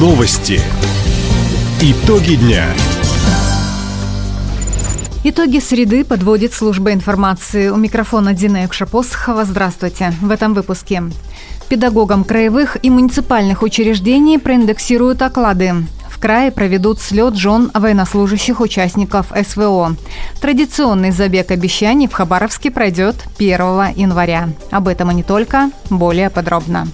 Новости. Итоги дня. Итоги среды подводит служба информации. У микрофона Дина Экшапосхова. Здравствуйте. В этом выпуске. Педагогам краевых и муниципальных учреждений проиндексируют оклады. В крае проведут слет жен военнослужащих участников СВО. Традиционный забег обещаний в Хабаровске пройдет 1 января. Об этом и не только, более подробно.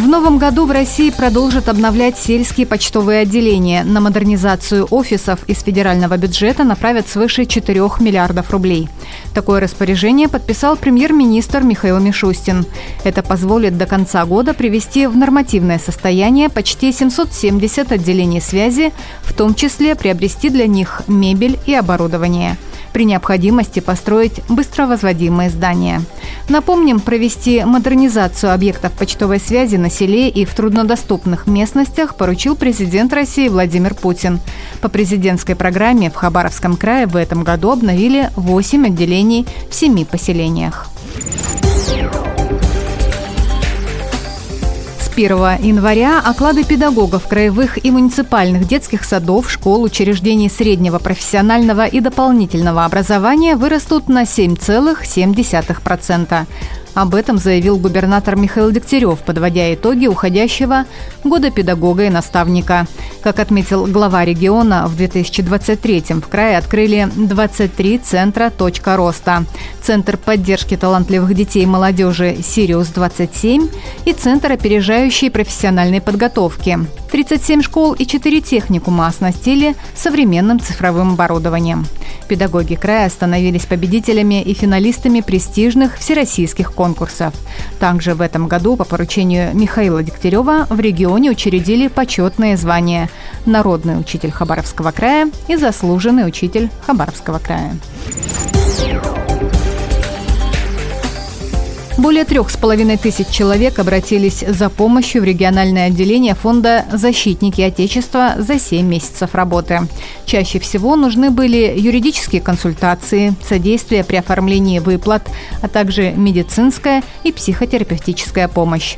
В новом году в России продолжат обновлять сельские почтовые отделения. На модернизацию офисов из федерального бюджета направят свыше 4 миллиардов рублей. Такое распоряжение подписал премьер-министр Михаил Мишустин. Это позволит до конца года привести в нормативное состояние почти 770 отделений связи, в том числе приобрести для них мебель и оборудование – при необходимости построить быстровозводимые здания. Напомним, провести модернизацию объектов почтовой связи на селе и в труднодоступных местностях поручил президент России Владимир Путин. По президентской программе в Хабаровском крае в этом году обновили 8 отделений в 7 поселениях. 1 января оклады педагогов краевых и муниципальных детских садов, школ, учреждений среднего профессионального и дополнительного образования вырастут на 7,7%. Об этом заявил губернатор Михаил Дегтярев, подводя итоги уходящего года педагога и наставника. Как отметил глава региона, в 2023 в крае открыли 23 центра «Точка роста». Центр поддержки талантливых детей и молодежи «Сириус-27» и Центр опережающей профессиональной подготовки. 37 школ и 4 техникума оснастили современным цифровым оборудованием. Педагоги края становились победителями и финалистами престижных всероссийских конкурсов. Также в этом году по поручению Михаила Дегтярева в регионе учредили почетные звания «Народный учитель Хабаровского края» и «Заслуженный учитель Хабаровского края». Более трех с половиной тысяч человек обратились за помощью в региональное отделение фонда «Защитники Отечества» за 7 месяцев работы. Чаще всего нужны были юридические консультации, содействие при оформлении выплат, а также медицинская и психотерапевтическая помощь.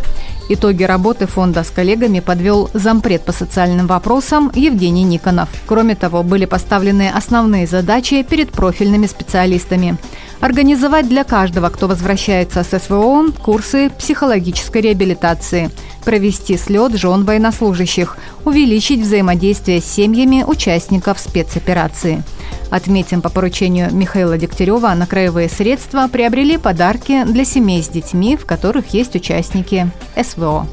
Итоги работы фонда с коллегами подвел зампред по социальным вопросам Евгений Никонов. Кроме того, были поставлены основные задачи перед профильными специалистами. Организовать для каждого, кто возвращается с СВО, курсы психологической реабилитации, провести слет жен военнослужащих, увеличить взаимодействие с семьями участников спецоперации. Отметим, по поручению Михаила Дегтярева на краевые средства приобрели подарки для семей с детьми, в которых есть участники СВО.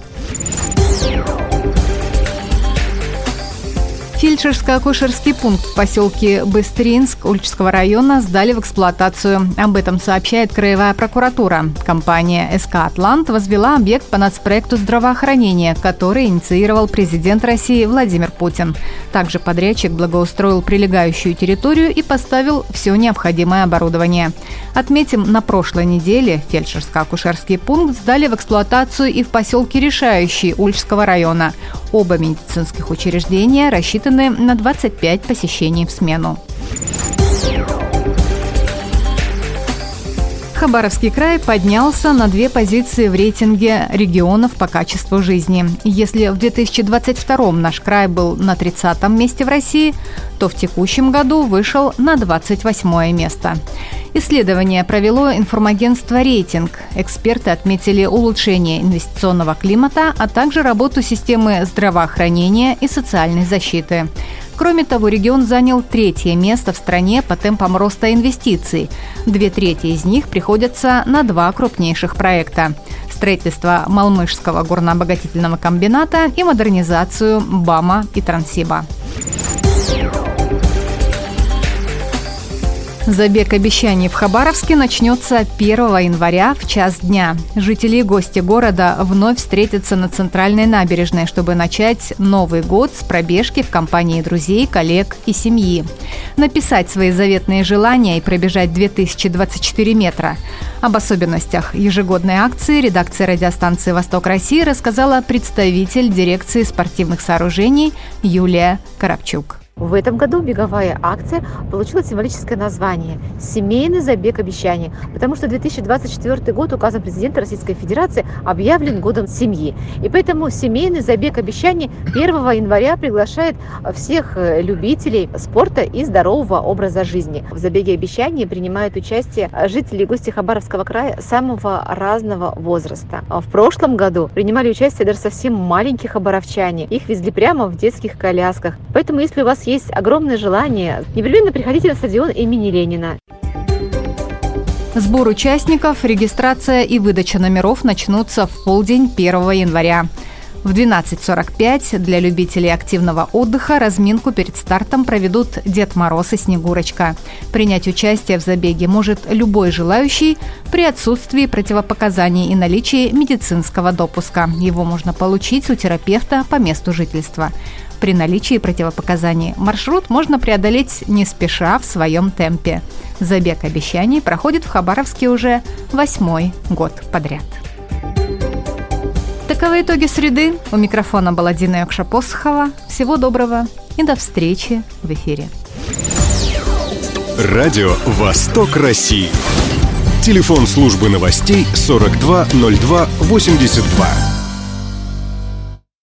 Фельдшерско-акушерский пункт в поселке Быстринск Ульчского района сдали в эксплуатацию. Об этом сообщает Краевая прокуратура. Компания СК «Атлант» возвела объект по нацпроекту здравоохранения, который инициировал президент России Владимир Путин. Также подрядчик благоустроил прилегающую территорию и поставил все необходимое оборудование. Отметим, на прошлой неделе фельдшерско-акушерский пункт сдали в эксплуатацию и в поселке Решающий Ульчского района. Оба медицинских учреждения рассчитаны на 25 посещений в смену. Хабаровский край поднялся на две позиции в рейтинге регионов по качеству жизни. Если в 2022 наш край был на 30 месте в России, то в текущем году вышел на 28 место. Исследование провело информагентство «Рейтинг». Эксперты отметили улучшение инвестиционного климата, а также работу системы здравоохранения и социальной защиты. Кроме того, регион занял третье место в стране по темпам роста инвестиций. Две трети из них приходятся на два крупнейших проекта – строительство Малмышского горнообогатительного комбината и модернизацию БАМа и Трансиба. Забег обещаний в Хабаровске начнется 1 января в час дня. Жители и гости города вновь встретятся на центральной набережной, чтобы начать Новый год с пробежки в компании друзей, коллег и семьи. Написать свои заветные желания и пробежать 2024 метра. Об особенностях ежегодной акции редакция радиостанции «Восток России» рассказала представитель дирекции спортивных сооружений Юлия Коробчук. В этом году беговая акция получила символическое название «Семейный забег обещаний», потому что 2024 год указом президента Российской Федерации объявлен годом семьи. И поэтому семейный забег обещаний 1 января приглашает всех э, любителей спорта и здорового образа жизни. В забеге обещаний принимают участие жители и гости Хабаровского края самого разного возраста. В прошлом году принимали участие даже совсем маленькие хабаровчане. Их везли прямо в детских колясках. Поэтому, если у вас есть огромное желание, непременно приходите на стадион имени Ленина. Сбор участников, регистрация и выдача номеров начнутся в полдень 1 января. В 12.45 для любителей активного отдыха разминку перед стартом проведут Дед Мороз и Снегурочка. Принять участие в забеге может любой желающий при отсутствии противопоказаний и наличии медицинского допуска. Его можно получить у терапевта по месту жительства. При наличии противопоказаний маршрут можно преодолеть не спеша в своем темпе. Забег обещаний проходит в Хабаровске уже восьмой год подряд. Таковы итоги среды. У микрофона была Дина Якша-Посохова. Всего доброго и до встречи в эфире. Радио «Восток России». Телефон службы новостей 420282.